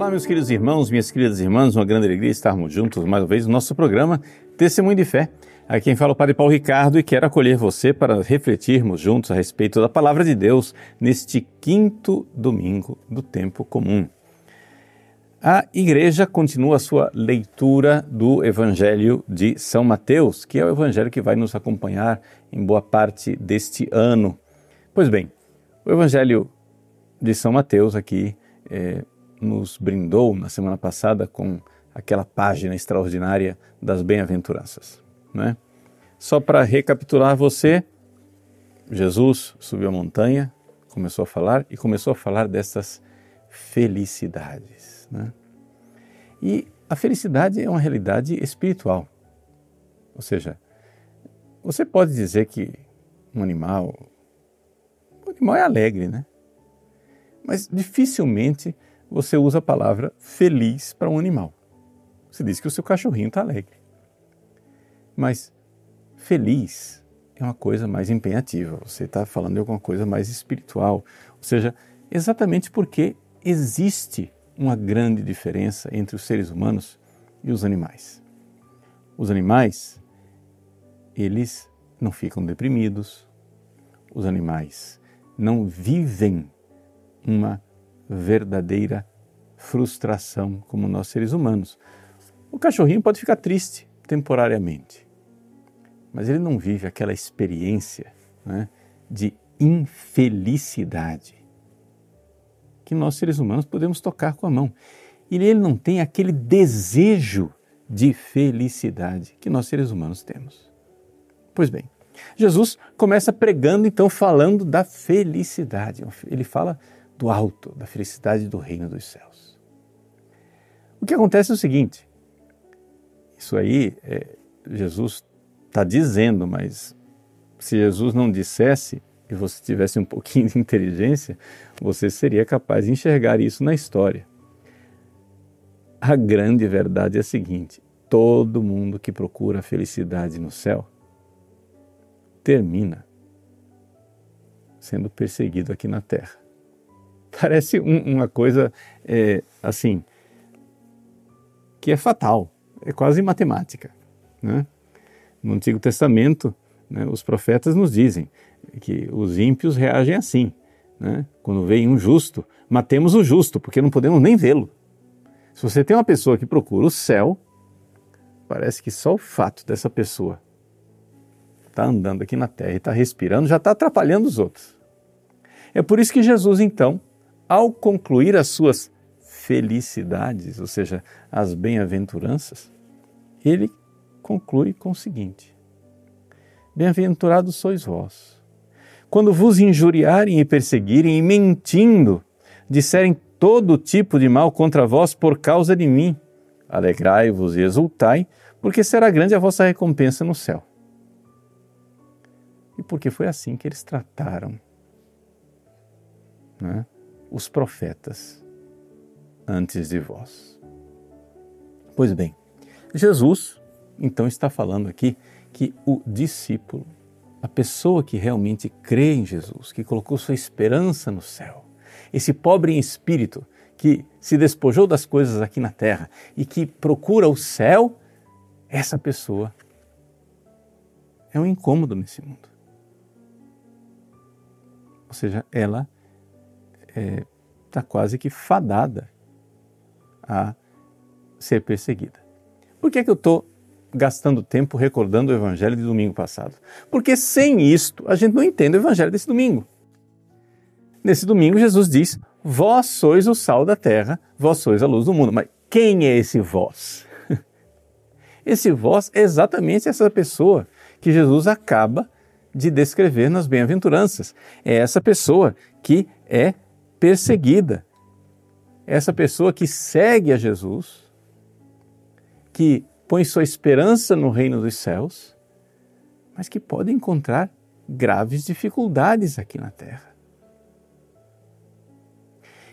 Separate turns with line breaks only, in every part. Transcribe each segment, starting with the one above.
Olá, meus queridos irmãos, minhas queridas irmãs, uma grande alegria estarmos juntos mais uma vez no nosso programa Testemunho de Fé. Aqui quem fala é o Padre Paulo Ricardo e quero acolher você para refletirmos juntos a respeito da Palavra de Deus neste quinto domingo do tempo comum. A igreja continua a sua leitura do Evangelho de São Mateus, que é o evangelho que vai nos acompanhar em boa parte deste ano. Pois bem, o Evangelho de São Mateus aqui é, nos brindou na semana passada com aquela página extraordinária das bem-aventuranças. Né? Só para recapitular você, Jesus subiu a montanha, começou a falar e começou a falar dessas felicidades. Né? E a felicidade é uma realidade espiritual. Ou seja, você pode dizer que um animal, um animal é alegre, né? Mas dificilmente você usa a palavra feliz para um animal. Você diz que o seu cachorrinho está alegre. Mas feliz é uma coisa mais empenhativa, você está falando de alguma coisa mais espiritual. Ou seja, exatamente porque existe uma grande diferença entre os seres humanos e os animais. Os animais, eles não ficam deprimidos, os animais não vivem uma verdadeira frustração como nós seres humanos. O cachorrinho pode ficar triste temporariamente, mas ele não vive aquela experiência né, de infelicidade que nós seres humanos podemos tocar com a mão. E ele não tem aquele desejo de felicidade que nós seres humanos temos. Pois bem, Jesus começa pregando então falando da felicidade. Ele fala do alto, da felicidade do reino dos céus. O que acontece é o seguinte: isso aí é, Jesus está dizendo, mas se Jesus não dissesse e você tivesse um pouquinho de inteligência, você seria capaz de enxergar isso na história. A grande verdade é a seguinte: todo mundo que procura a felicidade no céu termina sendo perseguido aqui na terra. Parece um, uma coisa é, assim que é fatal, é quase matemática. Né? No Antigo Testamento, né, os profetas nos dizem que os ímpios reagem assim. Né? Quando vem um justo, matemos o justo, porque não podemos nem vê-lo. Se você tem uma pessoa que procura o céu, parece que só o fato dessa pessoa estar tá andando aqui na terra e estar tá respirando já está atrapalhando os outros. É por isso que Jesus, então, ao concluir as suas felicidades, ou seja, as bem-aventuranças, ele conclui com o seguinte: Bem-aventurados sois vós, quando vos injuriarem e perseguirem e mentindo, disserem todo tipo de mal contra vós por causa de mim, alegrai-vos e exultai, porque será grande a vossa recompensa no céu. E porque foi assim que eles trataram né, os profetas antes de vós. Pois bem, Jesus então está falando aqui que o discípulo, a pessoa que realmente crê em Jesus, que colocou sua esperança no céu, esse pobre em espírito que se despojou das coisas aqui na terra e que procura o céu, essa pessoa é um incômodo nesse mundo. Ou seja, ela está é, tá quase que fadada a ser perseguida. Por que, é que eu estou gastando tempo recordando o evangelho de domingo passado? Porque sem isto a gente não entende o evangelho desse domingo. Nesse domingo, Jesus diz: Vós sois o sal da terra, vós sois a luz do mundo. Mas quem é esse vós? Esse vós é exatamente essa pessoa que Jesus acaba de descrever nas bem-aventuranças. É essa pessoa que é perseguida. Essa pessoa que segue a Jesus, que põe sua esperança no reino dos céus, mas que pode encontrar graves dificuldades aqui na terra.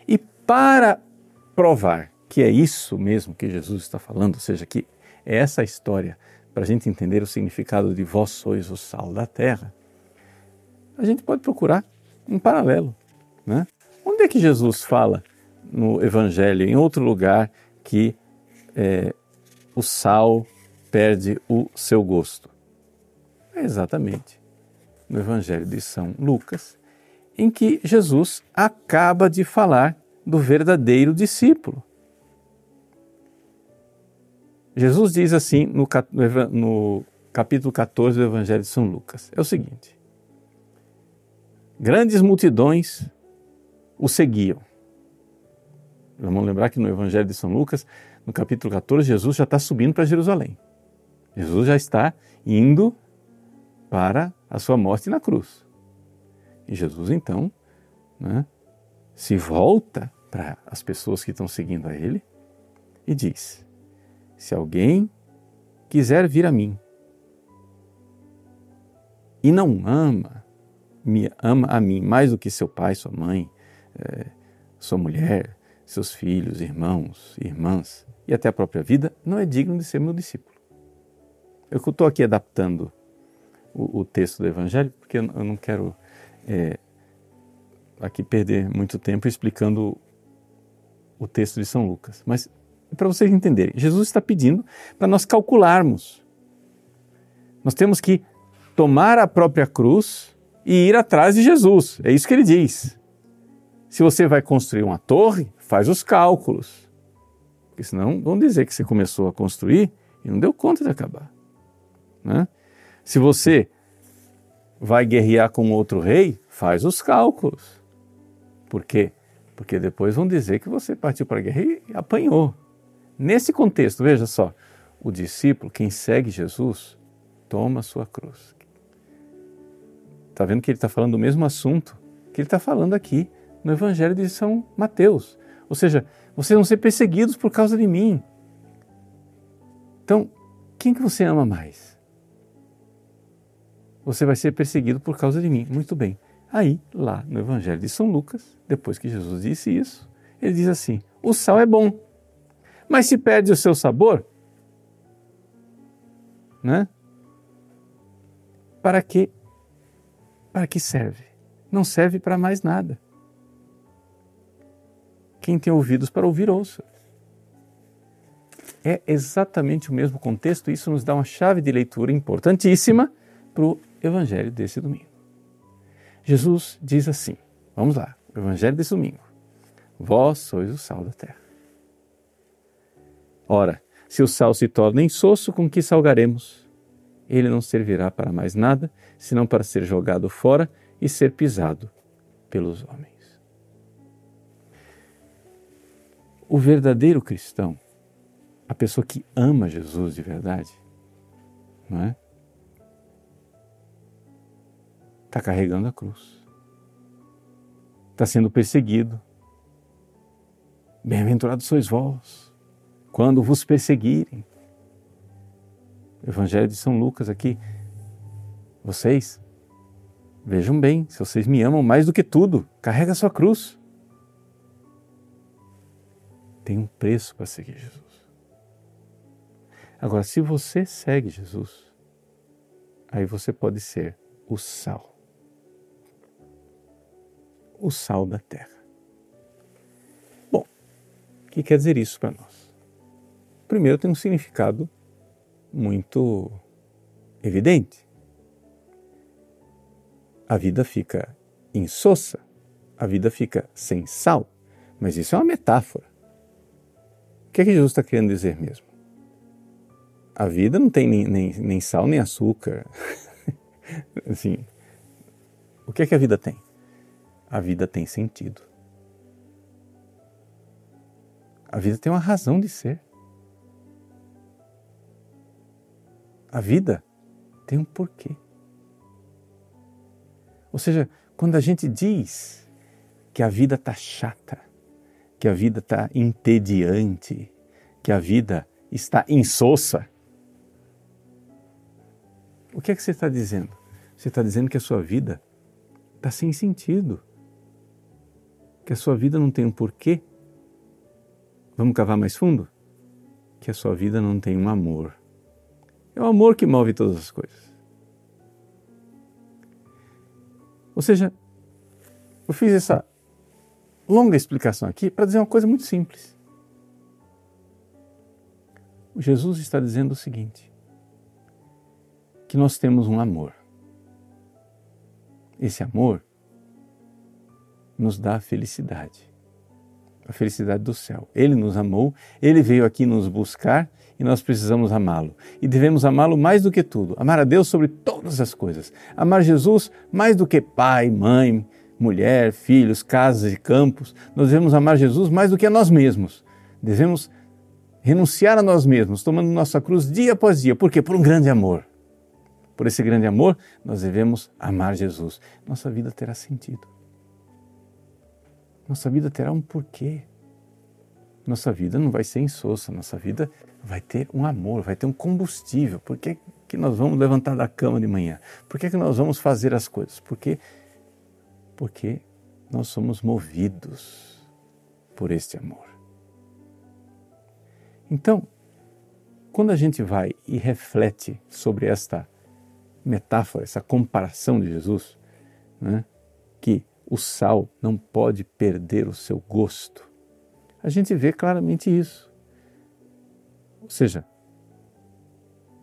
E para provar que é isso mesmo que Jesus está falando, ou seja, que é essa história para a gente entender o significado de vós sois o sal da terra, a gente pode procurar um paralelo. Né? Onde é que Jesus fala no Evangelho, em outro lugar, que é, o sal perde o seu gosto? É exatamente no Evangelho de São Lucas, em que Jesus acaba de falar do verdadeiro discípulo. Jesus diz assim no, no capítulo 14 do Evangelho de São Lucas: é o seguinte. Grandes multidões o seguiam. Vamos lembrar que no Evangelho de São Lucas, no capítulo 14, Jesus já está subindo para Jerusalém. Jesus já está indo para a sua morte na cruz. E Jesus, então, né, se volta para as pessoas que estão seguindo a ele e diz: Se alguém quiser vir a mim e não ama, me ama a mim mais do que seu pai, sua mãe, é, sua mulher, seus filhos, irmãos, irmãs e até a própria vida, não é digno de ser meu discípulo. Eu estou aqui adaptando o, o, texto do Evangelho porque eu não quero é, aqui perder muito tempo explicando o texto de São Lucas. Mas para vocês entenderem, Jesus está pedindo para nós calcularmos. Nós temos que tomar a própria cruz e ir atrás de Jesus. É isso que ele diz. Se você vai construir uma torre, faz os cálculos. Porque senão vão dizer que você começou a construir e não deu conta de acabar. Né? Se você vai guerrear com outro rei, faz os cálculos. Por quê? Porque depois vão dizer que você partiu para a guerra e apanhou. Nesse contexto, veja só, o discípulo, quem segue Jesus, toma a sua cruz. Está vendo que ele está falando do mesmo assunto que ele está falando aqui no Evangelho de São Mateus. Ou seja, vocês vão ser perseguidos por causa de mim. Então, quem que você ama mais? Você vai ser perseguido por causa de mim. Muito bem. Aí, lá no Evangelho de São Lucas, depois que Jesus disse isso, ele diz assim: o sal é bom, mas se perde o seu sabor, né? Para que para que serve? Não serve para mais nada. Quem tem ouvidos para ouvir, ouça. É exatamente o mesmo contexto, isso nos dá uma chave de leitura importantíssima para o Evangelho desse domingo. Jesus diz assim: vamos lá, Evangelho desse domingo. Vós sois o sal da terra. Ora, se o sal se torna insosso, com que salgaremos? Ele não servirá para mais nada, senão para ser jogado fora e ser pisado pelos homens. O verdadeiro cristão, a pessoa que ama Jesus de verdade, não é? está carregando a cruz, está sendo perseguido. Bem-aventurados sois vós, quando vos perseguirem. Evangelho de São Lucas aqui. Vocês, vejam bem, se vocês me amam mais do que tudo, carrega a sua cruz. Tem um preço para seguir Jesus. Agora, se você segue Jesus, aí você pode ser o sal o sal da terra. Bom, o que quer dizer isso para nós? Primeiro, tem um significado muito evidente. A vida fica insossa, a vida fica sem sal, mas isso é uma metáfora. Que é que Jesus está querendo dizer mesmo? A vida não tem nem, nem, nem sal nem açúcar. assim, o que é que a vida tem? a vida tem sentido. A vida tem uma razão de ser. A vida tem um porquê. Ou seja, quando a gente diz que a vida está chata, que a vida está entediante, que a vida está insossa, o que é que você está dizendo? Você está dizendo que a sua vida está sem sentido que a sua vida não tem um porquê? Vamos cavar mais fundo? Que a sua vida não tem um amor. É o amor que move todas as coisas. Ou seja, eu fiz essa longa explicação aqui para dizer uma coisa muito simples. Jesus está dizendo o seguinte: que nós temos um amor. Esse amor nos dá a felicidade, a felicidade do céu. Ele nos amou, ele veio aqui nos buscar e nós precisamos amá-lo. E devemos amá-lo mais do que tudo, amar a Deus sobre todas as coisas, amar Jesus mais do que pai, mãe, mulher, filhos, casas e campos. Nós devemos amar Jesus mais do que a nós mesmos. Devemos renunciar a nós mesmos, tomando nossa cruz dia após dia. Por quê? Por um grande amor. Por esse grande amor, nós devemos amar Jesus. Nossa vida terá sentido. Nossa vida terá um porquê. Nossa vida não vai ser insossa, nossa vida vai ter um amor, vai ter um combustível. Por que, que nós vamos levantar da cama de manhã? Por que, que nós vamos fazer as coisas? Porque, porque nós somos movidos por este amor. Então, quando a gente vai e reflete sobre esta metáfora, essa comparação de Jesus, né, que o sal não pode perder o seu gosto, a gente vê claramente isso. Ou seja,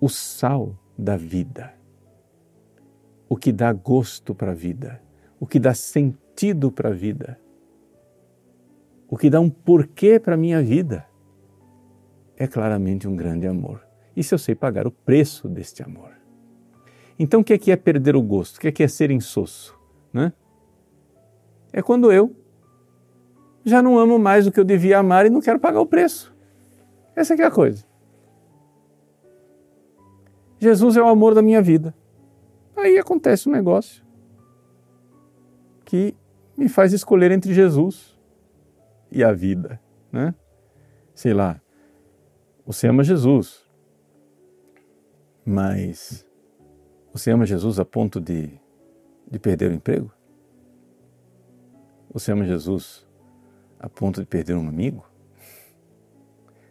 o sal da vida, o que dá gosto para a vida, o que dá sentido para a vida, o que dá um porquê para a minha vida, é claramente um grande amor. E se eu sei pagar o preço deste amor? Então o que é, que é perder o gosto? O que é, que é ser insosso? Né? É quando eu já não amo mais o que eu devia amar e não quero pagar o preço. Essa é a coisa. Jesus é o amor da minha vida. Aí acontece um negócio que me faz escolher entre Jesus e a vida, né? Sei lá, você ama Jesus, mas você ama Jesus a ponto de, de perder o emprego? Você ama Jesus a ponto de perder um amigo?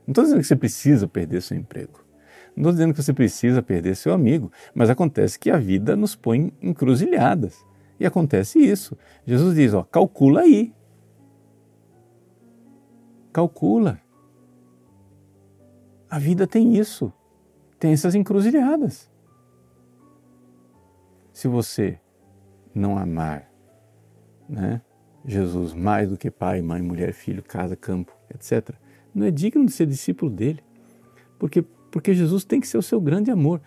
Não estou dizendo que você precisa perder seu emprego. Não estou dizendo que você precisa perder seu amigo, mas acontece que a vida nos põe encruzilhadas. E acontece isso. Jesus diz: ó, calcula aí. Calcula. A vida tem isso, tem essas encruzilhadas. Se você não amar né, Jesus mais do que pai, mãe, mulher, filho, casa, campo, etc., não é digno de ser discípulo dele. Porque, porque Jesus tem que ser o seu grande amor.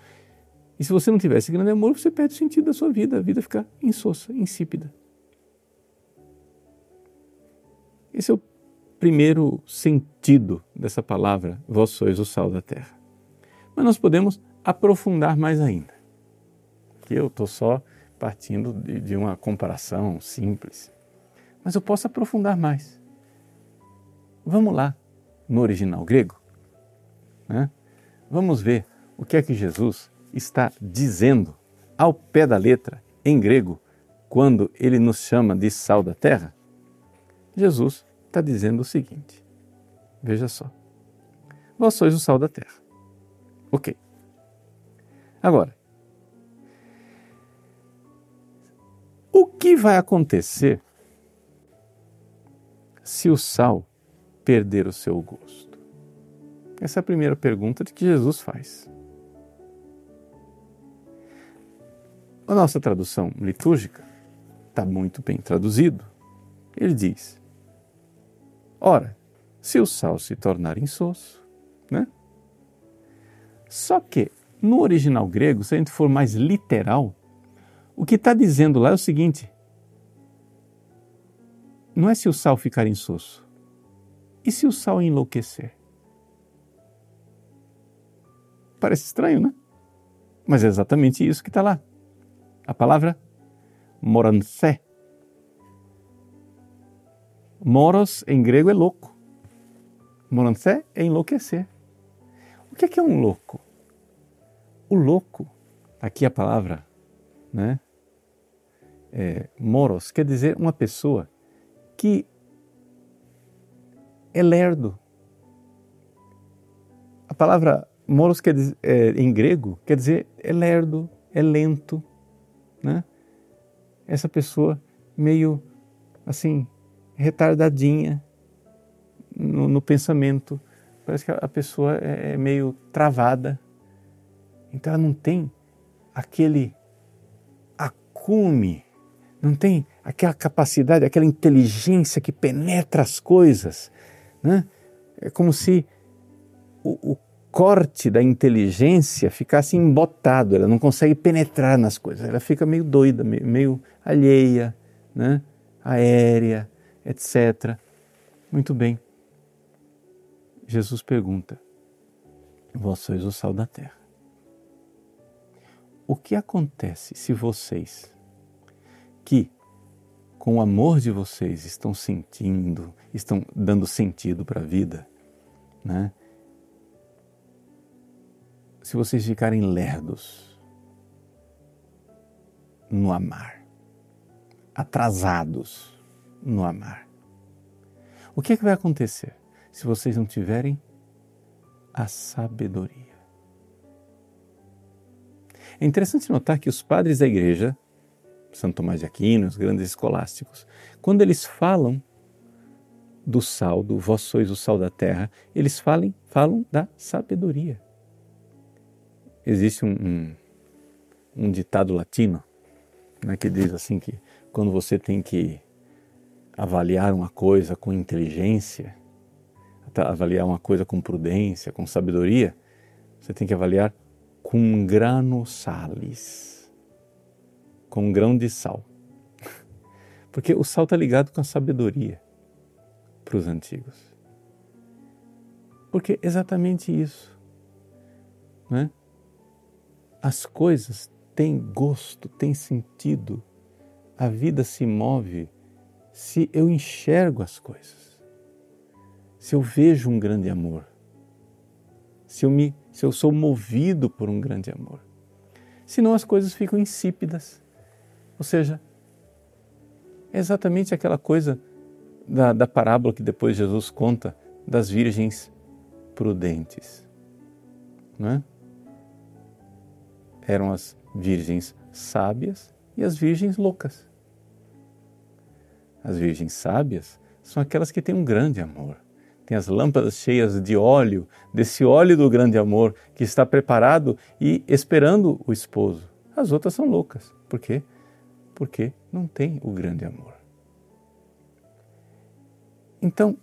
E se você não tiver esse grande amor, você perde o sentido da sua vida, a vida fica insossa, insípida. Esse é o primeiro sentido dessa palavra, vós sois o sal da terra. Mas nós podemos aprofundar mais ainda. Que eu estou só partindo de, de uma comparação simples. Mas eu posso aprofundar mais. Vamos lá, no original grego. Né? Vamos ver o que é que Jesus está dizendo ao pé da letra, em grego, quando ele nos chama de sal da terra. Jesus está dizendo o seguinte: veja só, vós sois o sal da terra. Ok. Agora, o que vai acontecer se o sal perder o seu gosto? Essa é a primeira pergunta que Jesus faz. A nossa tradução litúrgica está muito bem traduzido. Ele diz: Ora, se o sal se tornar insosso, né? Só que no original grego, se a gente for mais literal, o que está dizendo lá é o seguinte: não é se o sal ficar insosso, e se o sal enlouquecer? Parece estranho, né? Mas é exatamente isso que está lá. A palavra moranthé Moros em grego é louco. Moranthé é enlouquecer. O que é, que é um louco? O louco, aqui a palavra, né? É, moros quer dizer uma pessoa que é lerdo. A palavra moros quer dizer, é, em grego quer dizer é lerdo, é lento, né? Essa pessoa meio assim retardadinha no, no pensamento, parece que a pessoa é, é meio travada. Então ela não tem aquele acume, não tem aquela capacidade, aquela inteligência que penetra as coisas. Né? É como se o, o corte da inteligência ficasse embotado, ela não consegue penetrar nas coisas, ela fica meio doida, meio, meio alheia, né? aérea, etc. Muito bem. Jesus pergunta: Vós sois o sal da terra. O que acontece se vocês, que com o amor de vocês estão sentindo, estão dando sentido para a vida, né? Se vocês ficarem lerdos no amar, atrasados no amar, o que, é que vai acontecer? se vocês não tiverem a sabedoria. É interessante notar que os padres da igreja, Santo Tomás de Aquino, os grandes escolásticos, quando eles falam do sal, do vós sois o sal da terra, eles falam, falam da sabedoria. Existe um, um, um ditado latino né, que diz assim que quando você tem que avaliar uma coisa com inteligência, avaliar uma coisa com prudência, com sabedoria, você tem que avaliar com grano salis, com um grão de sal. Porque o sal está ligado com a sabedoria para os antigos. Porque é exatamente isso. Né? As coisas têm gosto, têm sentido. A vida se move se eu enxergo as coisas se eu vejo um grande amor, se eu, me, se eu sou movido por um grande amor. Senão as coisas ficam insípidas. Ou seja, é exatamente aquela coisa da, da parábola que depois Jesus conta das virgens prudentes. Não é? Eram as virgens sábias e as virgens loucas. As virgens sábias são aquelas que têm um grande amor tem as lâmpadas cheias de óleo, desse óleo do grande amor que está preparado e esperando o esposo. As outras são loucas. Por quê? Porque não tem o grande amor. Então,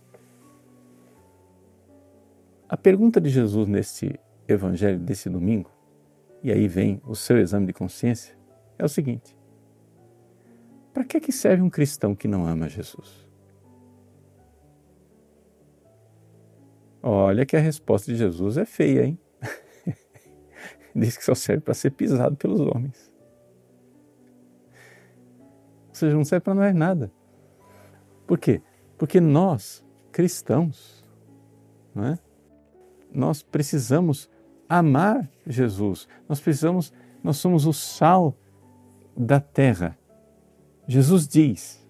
a pergunta de Jesus neste evangelho desse domingo, e aí vem o seu exame de consciência, é o seguinte: para que, que serve um cristão que não ama Jesus? Olha que a resposta de Jesus é feia, hein? Diz que só serve para ser pisado pelos homens. Ou seja, não serve para mais nada. Por quê? Porque nós, cristãos, não é? nós precisamos amar Jesus. Nós precisamos, nós somos o sal da terra. Jesus diz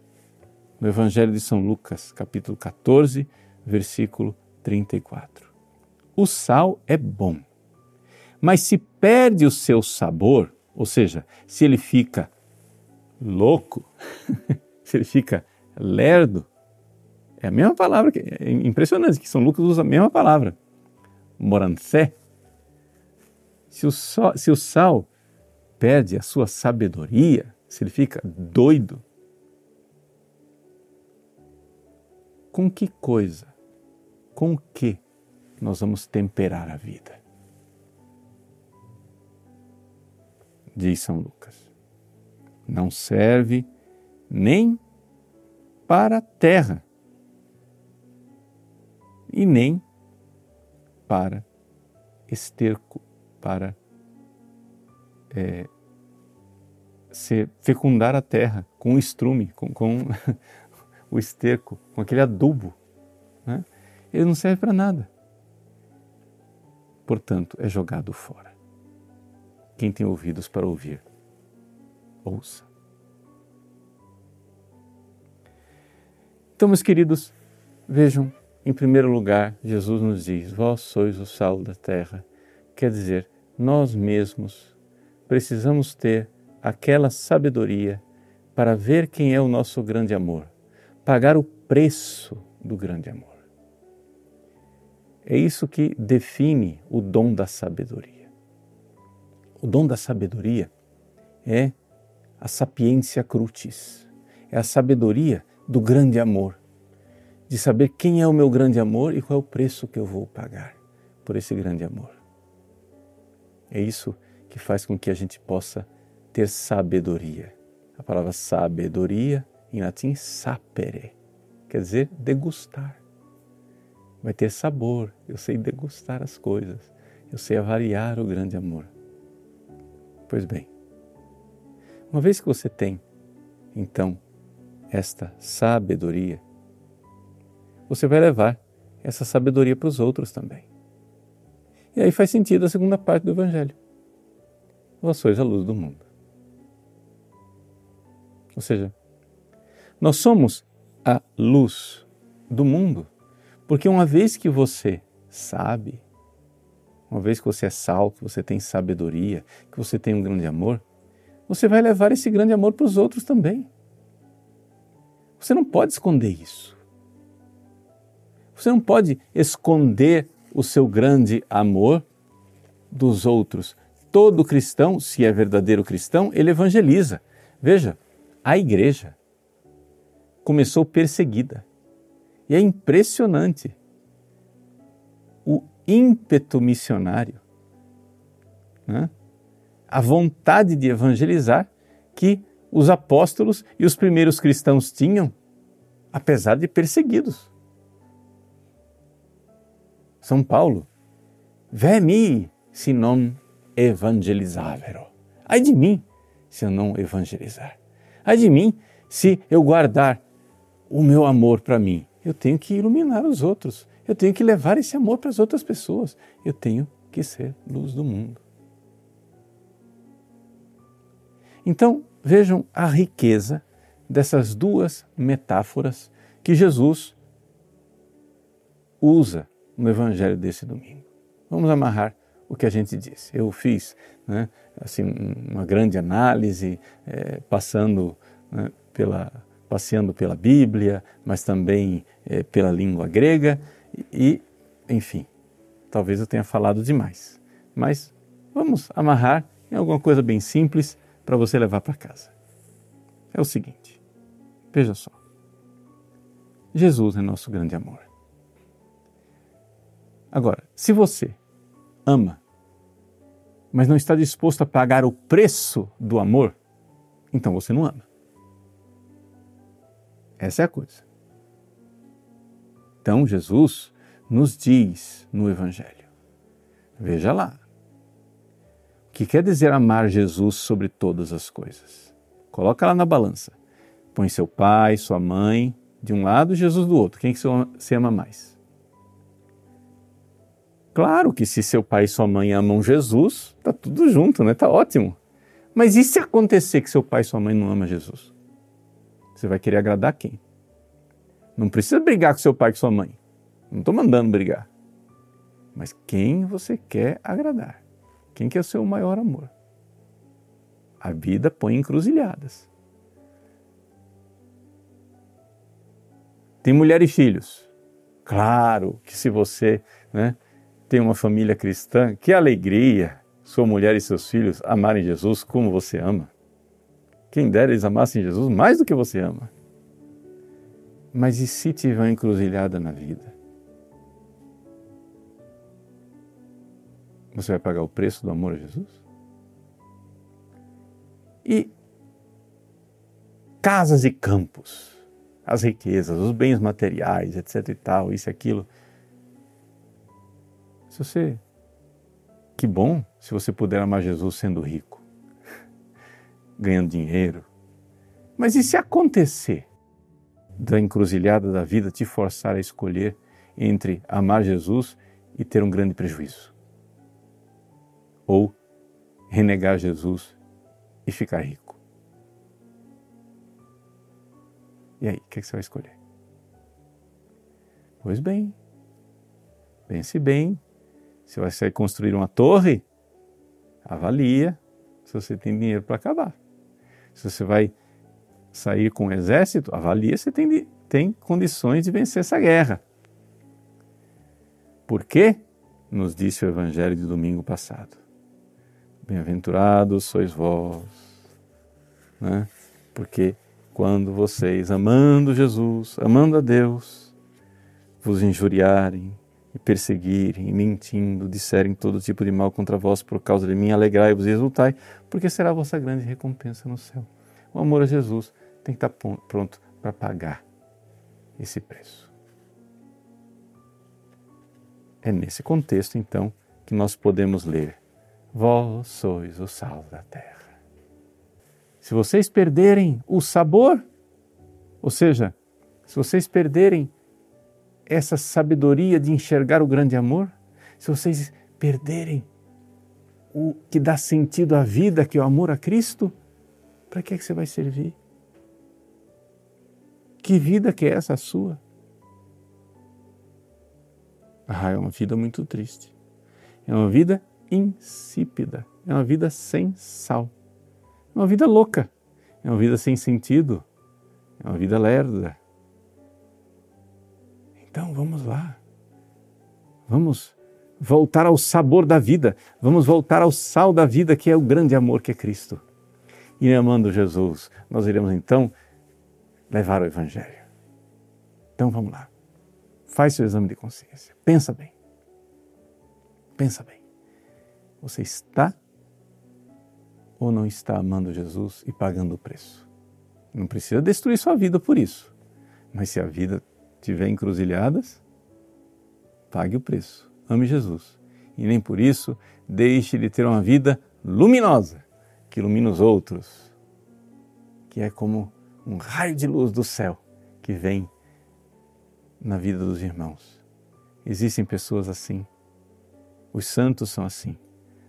no Evangelho de São Lucas, capítulo 14, versículo 34. O sal é bom, mas se perde o seu sabor, ou seja, se ele fica louco, se ele fica lerdo, é a mesma palavra, é impressionante que São Lucas usa a mesma palavra, morancé. Se o, sal, se o sal perde a sua sabedoria, se ele fica doido, com que coisa com que nós vamos temperar a vida? Diz São Lucas. Não serve nem para a terra e nem para esterco, para é, se fecundar a terra com o estrume, com, com o esterco, com aquele adubo. Né? ele não serve para nada. Portanto, é jogado fora. Quem tem ouvidos para ouvir, ouça. Então, meus queridos, vejam, em primeiro lugar, Jesus nos diz: Vós sois o sal da terra. Quer dizer, nós mesmos precisamos ter aquela sabedoria para ver quem é o nosso grande amor, pagar o preço do grande amor. É isso que define o dom da sabedoria. O dom da sabedoria é a sapiência crucis, é a sabedoria do grande amor, de saber quem é o meu grande amor e qual é o preço que eu vou pagar por esse grande amor. É isso que faz com que a gente possa ter sabedoria. A palavra sabedoria em latim sapere, quer dizer degustar. Vai ter sabor, eu sei degustar as coisas, eu sei avaliar o grande amor. Pois bem, uma vez que você tem, então, esta sabedoria, você vai levar essa sabedoria para os outros também. E aí faz sentido a segunda parte do Evangelho. Vós sois a luz do mundo. Ou seja, nós somos a luz do mundo, porque uma vez que você sabe, uma vez que você é sal, que você tem sabedoria, que você tem um grande amor, você vai levar esse grande amor para os outros também. Você não pode esconder isso. Você não pode esconder o seu grande amor dos outros. Todo cristão, se é verdadeiro cristão, ele evangeliza. Veja, a igreja começou perseguida. E é impressionante o ímpeto missionário. Né? a vontade de evangelizar que os apóstolos e os primeiros cristãos tinham, apesar de perseguidos. São Paulo, vemi se non evangelizavero. Ai de mim se eu não evangelizar. Ai de mim se eu guardar o meu amor para mim. Eu tenho que iluminar os outros. Eu tenho que levar esse amor para as outras pessoas. Eu tenho que ser luz do mundo. Então, vejam a riqueza dessas duas metáforas que Jesus usa no Evangelho desse domingo. Vamos amarrar o que a gente disse. Eu fiz né, assim, uma grande análise, é, passando né, pela, passeando pela Bíblia, mas também é, pela língua grega e, enfim, talvez eu tenha falado demais. Mas vamos amarrar em alguma coisa bem simples para você levar para casa. É o seguinte: veja só. Jesus é nosso grande amor. Agora, se você ama, mas não está disposto a pagar o preço do amor, então você não ama. Essa é a coisa. Então Jesus nos diz no Evangelho: veja lá, que quer dizer amar Jesus sobre todas as coisas. Coloca lá na balança. Põe seu pai, sua mãe de um lado Jesus do outro. Quem que você ama mais? Claro que se seu pai e sua mãe amam Jesus, tá tudo junto, né? Tá ótimo. Mas e se acontecer que seu pai e sua mãe não amam Jesus? Você vai querer agradar quem? Não precisa brigar com seu pai e sua mãe. Não estou mandando brigar. Mas quem você quer agradar? Quem que é o seu maior amor? A vida põe encruzilhadas. Tem mulher e filhos. Claro que se você né, tem uma família cristã, que alegria sua mulher e seus filhos amarem Jesus como você ama. Quem dera eles amassem Jesus mais do que você ama. Mas e se tiver uma encruzilhada na vida? Você vai pagar o preço do amor a Jesus? E casas e campos, as riquezas, os bens materiais, etc e tal, isso e aquilo. Se você que bom se você puder amar Jesus sendo rico, ganhando dinheiro. Mas e se acontecer da encruzilhada da vida te forçar a escolher entre amar Jesus e ter um grande prejuízo? ou renegar Jesus e ficar rico. E aí, o que, você vai escolher? Pois bem, pense bem. Você vai construir uma torre, avalia se você tem dinheiro para acabar. Se você vai sair com um exército, avalia se tem tem condições de vencer essa guerra. Por quê? Nos disse o Evangelho de domingo passado. Bem-aventurados sois vós, né? porque quando vocês, amando Jesus, amando a Deus, vos injuriarem e perseguirem e mentindo, disserem todo tipo de mal contra vós por causa de mim, alegrai-vos e exultai, porque será a vossa grande recompensa no céu. O amor a Jesus tem que estar pronto para pagar esse preço. É nesse contexto, então, que nós podemos ler: Vós sois o sal da terra. Se vocês perderem o sabor, ou seja, se vocês perderem essa sabedoria de enxergar o grande amor, se vocês perderem o que dá sentido à vida, que é o amor a Cristo, para que, é que você vai servir? Que vida que é essa sua? Ah, é uma vida muito triste. É uma vida insípida. É uma vida sem sal. É uma vida louca. É uma vida sem sentido. É uma vida lerda. Então vamos lá. Vamos voltar ao sabor da vida. Vamos voltar ao sal da vida, que é o grande amor que é Cristo. E amando Jesus, nós iremos então levar o Evangelho. Então vamos lá. Faz seu exame de consciência. Pensa bem. Pensa bem. Você está ou não está amando Jesus e pagando o preço? Não precisa destruir sua vida por isso. Mas se a vida tiver encruzilhadas, pague o preço. Ame Jesus. E nem por isso deixe de ter uma vida luminosa, que ilumina os outros, que é como um raio de luz do céu que vem na vida dos irmãos. Existem pessoas assim. Os santos são assim.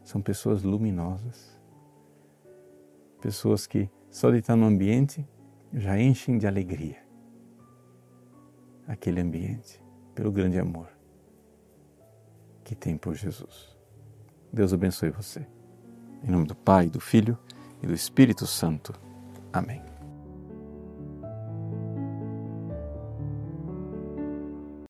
São pessoas luminosas. Pessoas que só de estar no ambiente já enchem de alegria aquele ambiente pelo grande amor que tem por Jesus. Deus abençoe você. Em nome do Pai, do Filho e do Espírito Santo. Amém.